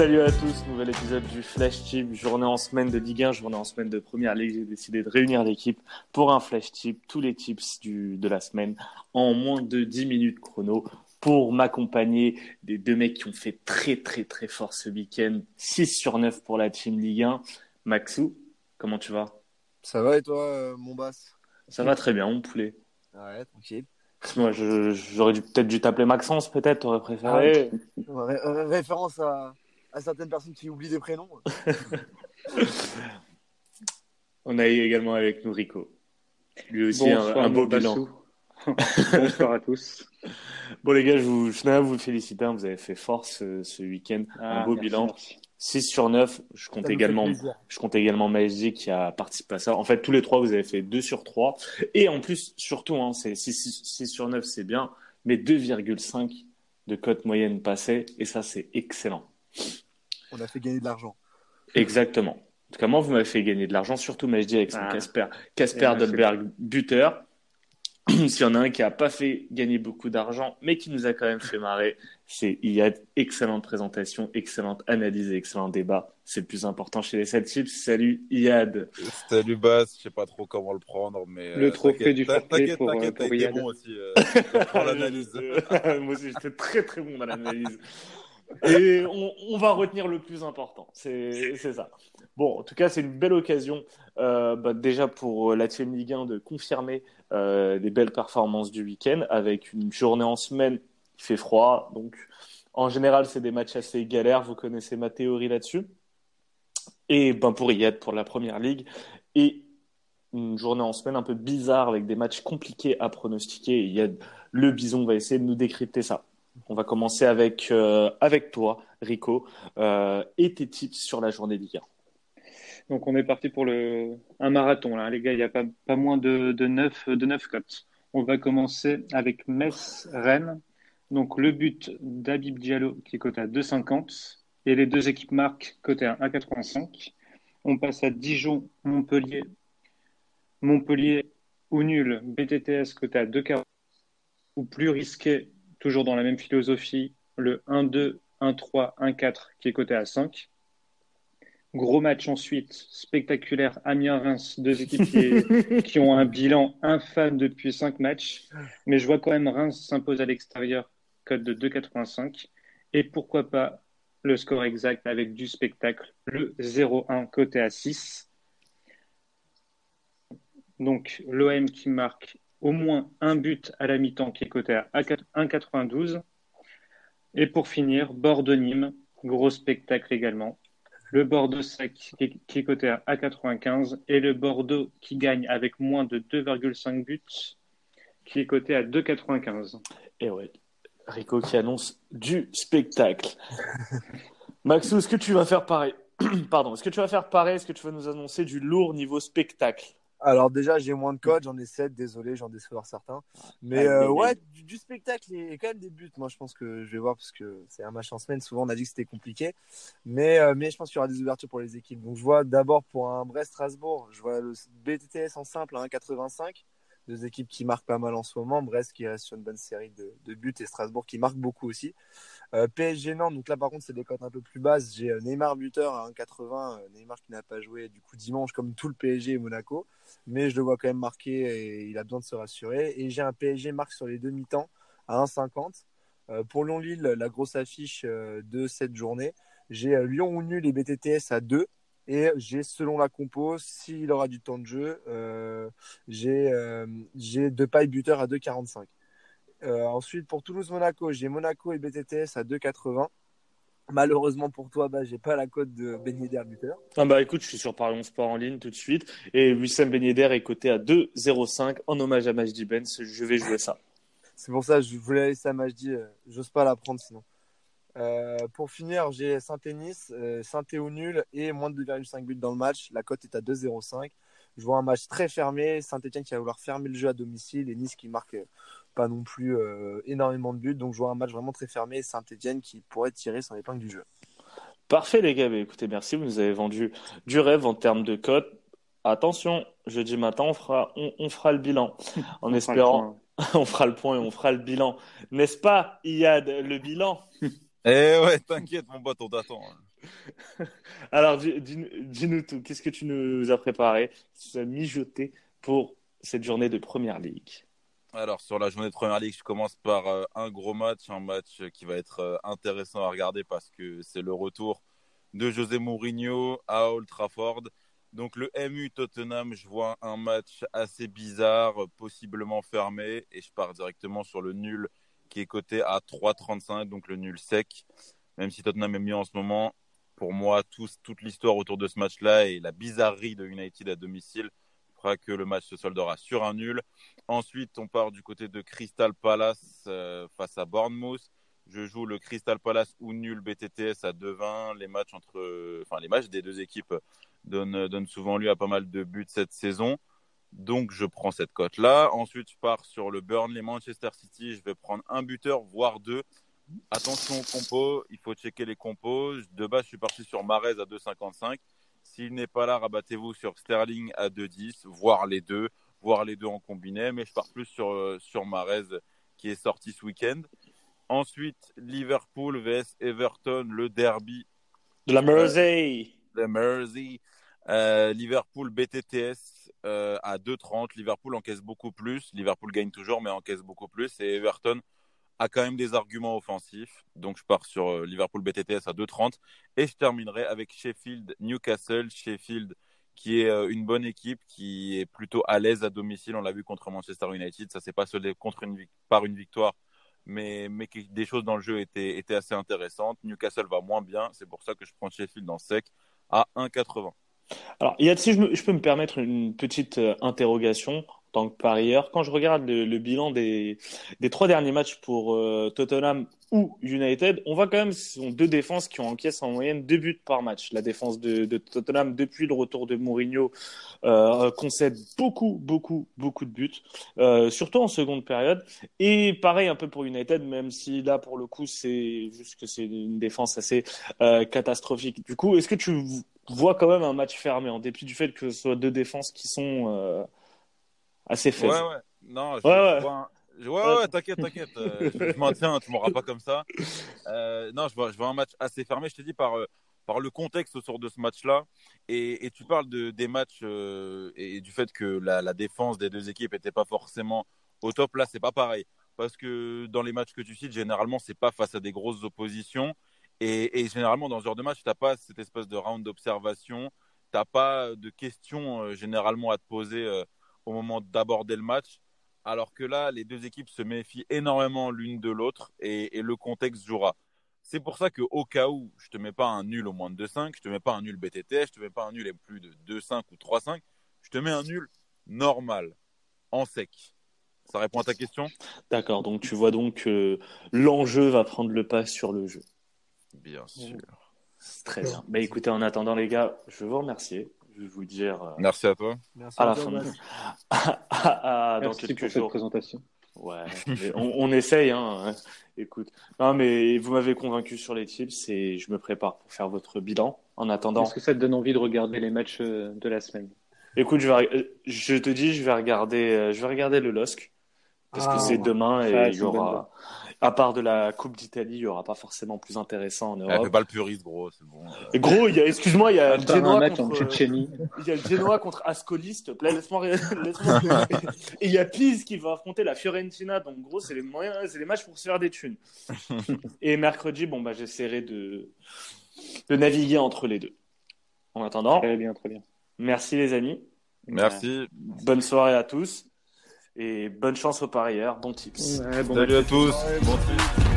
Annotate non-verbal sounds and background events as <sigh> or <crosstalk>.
Salut à tous, nouvel épisode du Flash Tip, journée en semaine de Ligue 1, journée en semaine de Première Ligue. J'ai décidé de réunir l'équipe pour un Flash Tip, tous les tips du, de la semaine en moins de 10 minutes chrono pour m'accompagner des deux mecs qui ont fait très très très fort ce week-end. 6 sur 9 pour la Team Ligue 1. Maxou, comment tu vas? Ça va et toi, euh, mon basse Ça va très bien, mon poulet. Ouais, tranquille. Moi, j'aurais dû, peut-être dû t'appeler Maxence, peut-être, t'aurais préféré. Ah, référence à, à, certaines personnes qui oublient des prénoms. <laughs> On a également avec nous Rico. Lui aussi, un, beau bilan. <laughs> Bonsoir à tous. Bon, les gars, je, vous, je tenais à vous féliciter. Hein. Vous avez fait force ce, week-end. un ah, beau bilan. 6 sur 9. Je compte également, je compte également MSG qui a participé à ça. En fait, tous les trois, vous avez fait 2 sur 3. Et en plus, surtout, hein, c'est 6, sur 9, c'est bien, mais 2,5 de cote moyenne passée. Et ça, c'est excellent. On a fait gagner de l'argent. Exactement. En tout cas, moi, vous m'avez fait gagner de l'argent, surtout MSG avec son ah. Casper, Casper Dolberg buteur. <clears throat> S'il y en a un qui n'a pas fait gagner beaucoup d'argent, mais qui nous a quand même fait marrer, c'est Iyad. Excellente présentation, excellente analyse et excellent débat. C'est le plus important chez les Celtics. Salut Iyad. Salut Bass, je sais pas trop comment le prendre, mais le euh, trophée du fair pour, euh, pour Iyad. Bon aussi, euh, <laughs> l'analyse. <laughs> Moi aussi, j'étais très très bon dans l'analyse. Et on, va retenir le plus important, c'est ça. Bon, en tout cas, c'est une belle occasion euh, bah, déjà pour la Team Ligue 1 de confirmer euh, des belles performances du week-end avec une journée en semaine qui fait froid. Donc, en général, c'est des matchs assez galères. Vous connaissez ma théorie là-dessus. Et ben, pour y être pour la première ligue. Et une journée en semaine un peu bizarre avec des matchs compliqués à pronostiquer. A le Bison va essayer de nous décrypter ça. On va commencer avec, euh, toi, Rico, euh, et tes tips sur la journée Ligue 1. Donc on est parti pour un marathon là, les gars, il n'y a pas, moins de, de, 9, de 9 cotes. On va commencer avec Metz-Rennes. Donc le but d'Abib Diallo qui est coté à 2,50 et les deux équipes marques coté à 1,85. On passe à Dijon-Montpellier. Montpellier ou nul, BTTS coté à 2,40 ou plus risqué, toujours dans la même philosophie, le 1-2, 1-3, 1-4 qui est coté à 5. Gros match ensuite, spectaculaire, Amiens-Reims, deux équipes <laughs> qui, ont un bilan infâme depuis cinq matchs. Mais je vois quand même Reims s'impose à l'extérieur, code de 2,85. Et pourquoi pas le score exact avec du spectacle, le 0-1 côté à 6. Donc l'OM qui marque au moins un but à la mi-temps qui est coté à 1,92. Et pour finir, Bordeaux-Nîmes, gros spectacle également le Bordeaux sec qui est coté à 1,95 et le Bordeaux qui gagne avec moins de 2,5 buts qui est coté à 2,95. Et ouais, Rico qui annonce du spectacle. <laughs> Maxou, est-ce que tu vas faire pareil? <clears throat> Pardon, est-ce que tu vas faire pareil? Est-ce que tu vas nous annoncer du lourd niveau spectacle? Alors déjà, j'ai moins de codes, j'en ai 7, désolé, j'en déçois certains. Mais euh, ouais, du, spectacle et, quand même des buts. Moi, je pense que je vais voir parce que c'est un match en semaine. Souvent, on a dit que c'était compliqué. Mais, euh, mais je pense qu'il y aura des ouvertures pour les équipes. Donc, je vois d'abord pour un Brest-Strasbourg, je vois le BTTS en simple à 1,85 deux équipes qui marquent pas mal en ce moment. Brest qui reste sur une bonne série de, buts et Strasbourg qui marque beaucoup aussi. Euh, PSG Nantes, donc là par contre c'est des cotes un peu plus basses. J'ai euh, Neymar buteur à 1,80. Euh, Neymar qui n'a pas joué du coup dimanche comme tout le PSG et Monaco. Mais je le vois quand même marqué et il a besoin de se rassurer. Et j'ai un PSG marque sur les demi-temps à 1,50. pour Lyon-Lille, la grosse affiche de cette journée. J'ai Lyon ou nul et BTTS à 2. Et j'ai, selon la compo, s'il aura du temps de jeu, euh, j'ai, euh, deux pailles buteurs à 2,45. Euh, ensuite, pour Toulouse-Monaco, j'ai Monaco et BTTS à 2,80. Malheureusement pour toi, bah, j'ai pas la cote de Ben Yedder buteur. Ah bah écoute, je suis sur Parion Sport en ligne tout de suite. Et Wissam Ben Yedder est coté à 2,05 en hommage à Majdi Benz. Je vais jouer ça. C'est pour ça que je voulais laisser à Majdi. J'ose pas la prendre sinon. Euh, pour finir, j'ai Saint-Nice, euh, Saint-Éo nul et moins de 2,5 buts dans le match. La cote est à 2,05. Je vois un match très fermé. Saint-Etienne qui va vouloir fermer le jeu à domicile et Nice qui marque pas non plus euh, énormément de buts. Donc je vois un match vraiment très fermé. Saint-Etienne qui pourrait tirer son épingle du jeu. Parfait les gars. Écoutez, merci. Vous nous avez vendu du rêve en termes de cote. Attention, jeudi matin, on fera, on, fera le bilan <laughs> en espérant. <laughs> on fera le point et on fera le bilan. N'est-ce pas, Iyad, le bilan? <laughs> Eh ouais, t'inquiète, mon pote, on t'attend. Hein. Alors, dis-nous tout. Qu'est-ce que tu nous as préparé Tu nous as mijoté pour cette journée de Première Ligue? Alors, sur la journée de Première Ligue, je commence par euh, un gros match, un match qui va être euh, intéressant à regarder parce que c'est le retour de José Mourinho à Old Trafford. Donc, le MU Tottenham, je vois un match assez bizarre, possiblement fermé, et je pars directement sur le nul qui est coté à 3,35, donc le nul sec. Même si Tottenham est mieux en ce moment, pour moi, toute l'histoire autour de ce match-là et la bizarrerie de United à domicile fera que le match se soldera sur un nul. Ensuite, on part du côté de Crystal Palace euh, face à Bournemouth. Je joue le Crystal Palace ou nul BTTS à 2-20. Les matchs entre, enfin les matchs des deux équipes donnent, donnent souvent lieu à pas mal de buts cette saison. Donc je prends cette cote là. Ensuite, je pars sur le Burnley Manchester City. Je vais prendre un buteur, voire deux. Attention aux compos, il faut checker les compos. De base, je suis parti sur Marez à 2,55. S'il n'est pas là, rabattez-vous sur Sterling à 2,10, voire les deux, voire les deux en combiné. Mais je pars plus sur, euh, sur Marez qui est sorti ce week-end. Ensuite, Liverpool vs Everton, le derby. De la Mersey. de Mersey. Euh, Liverpool BTTS euh, à 2,30. Liverpool encaisse beaucoup plus. Liverpool gagne toujours, mais encaisse beaucoup plus. Et Everton a quand même des arguments offensifs. Donc je pars sur euh, Liverpool BTTS à 2,30 et je terminerai avec Sheffield Newcastle. Sheffield qui est euh, une bonne équipe, qui est plutôt à l'aise à domicile. On l'a vu contre Manchester United. Ça s'est pas soldé contre une, par une victoire, mais, mais des choses dans le jeu étaient, étaient assez intéressantes. Newcastle va moins bien. C'est pour ça que je prends Sheffield dans sec à 1,80. Alors, y a, si je, je, peux me permettre une petite euh, interrogation tant que parieur. Quand je regarde le, bilan des, trois derniers matchs pour euh, Tottenham ou United, on voit quand même ce sont deux défenses qui ont encaissé en moyenne deux buts par match. La défense de, Tottenham depuis le retour de Mourinho euh, concède beaucoup, beaucoup, beaucoup de buts, euh, surtout en seconde période. Et pareil un peu pour United, même si là pour le coup c'est juste que c'est une défense assez catastrophique. Du coup, est-ce que tu vois quand même un match fermé en dépit du fait que ce soit deux défenses qui sont assez faible. Ouais, ouais. Non, je, ouais, ouais. ouais, t'inquiète, t'inquiète. Euh, <laughs> je, maintiens, tu m'auras pas comme ça. Euh, non, je vois, je vois un match assez fermé. Je t'ai dit par, euh, par le contexte autour de ce match-là. Et, et, tu parles de, des matchs et du fait que la, la, défense des deux équipes n'était pas forcément au top. Là, c'est pas pareil. Parce que dans les matchs que tu cites, généralement, c'est pas face à des grosses oppositions. Et, et généralement, dans ce genre de match, tu n'as pas cette espèce de round d'observation. Tu n'as pas de questions généralement à te poser au moment d'aborder le match. Alors que là, les deux équipes se méfient énormément l'une de l'autre et, le contexte jouera. C'est pour ça qu'au cas où je te mets pas un nul au moins de 2-5, je te mets pas un nul BTT, je te mets pas un nul et plus de 2-5 ou 3-5, je te mets un nul normal, en sec. Ça répond à ta question? D'accord, donc tu vois donc que l'enjeu va prendre le pas sur le jeu. Bien sûr. Très bien. Mais écoutez, en attendant les gars, je veux vous remercier je vais vous dire. Euh, Merci à toi. Merci à, la fin. <laughs> dans quelques pour jours. Cette présentation. Ouais, <laughs> on, on, essaye. Hein. Écoute, non mais vous m'avez convaincu sur les tips et je me prépare pour faire votre bilan. En attendant. Est-ce que ça te donne envie de regarder les matchs euh, de la semaine? Écoute, je, vais, euh, je te dis, je vais regarder, je vais regarder le LOSC parce que ah, c'est demain et il y aura à part de la Coupe d'Italie, il n'y aura pas forcément plus intéressant en Europe. Elle fait pas le puriste, gros, c'est bon. Et gros, il y a, excuse-moi, il y a le Genoa contre, il y a le Genoa contre Ascoli, s'il te plaît, laisse-moi. <laughs> Et il y a Pise qui va affronter la Fiorentina, donc gros, c'est les moyens, c'est les matchs pour se faire des thunes. <laughs> Et mercredi, bon, bah, j'essaierai de, de naviguer entre les deux. En attendant. Très bien, très bien. Merci les amis. Merci. Bonne soirée à tous. Et bonne chance aux parieurs, bon tips. Ouais, bon Salut à tous. bon tips.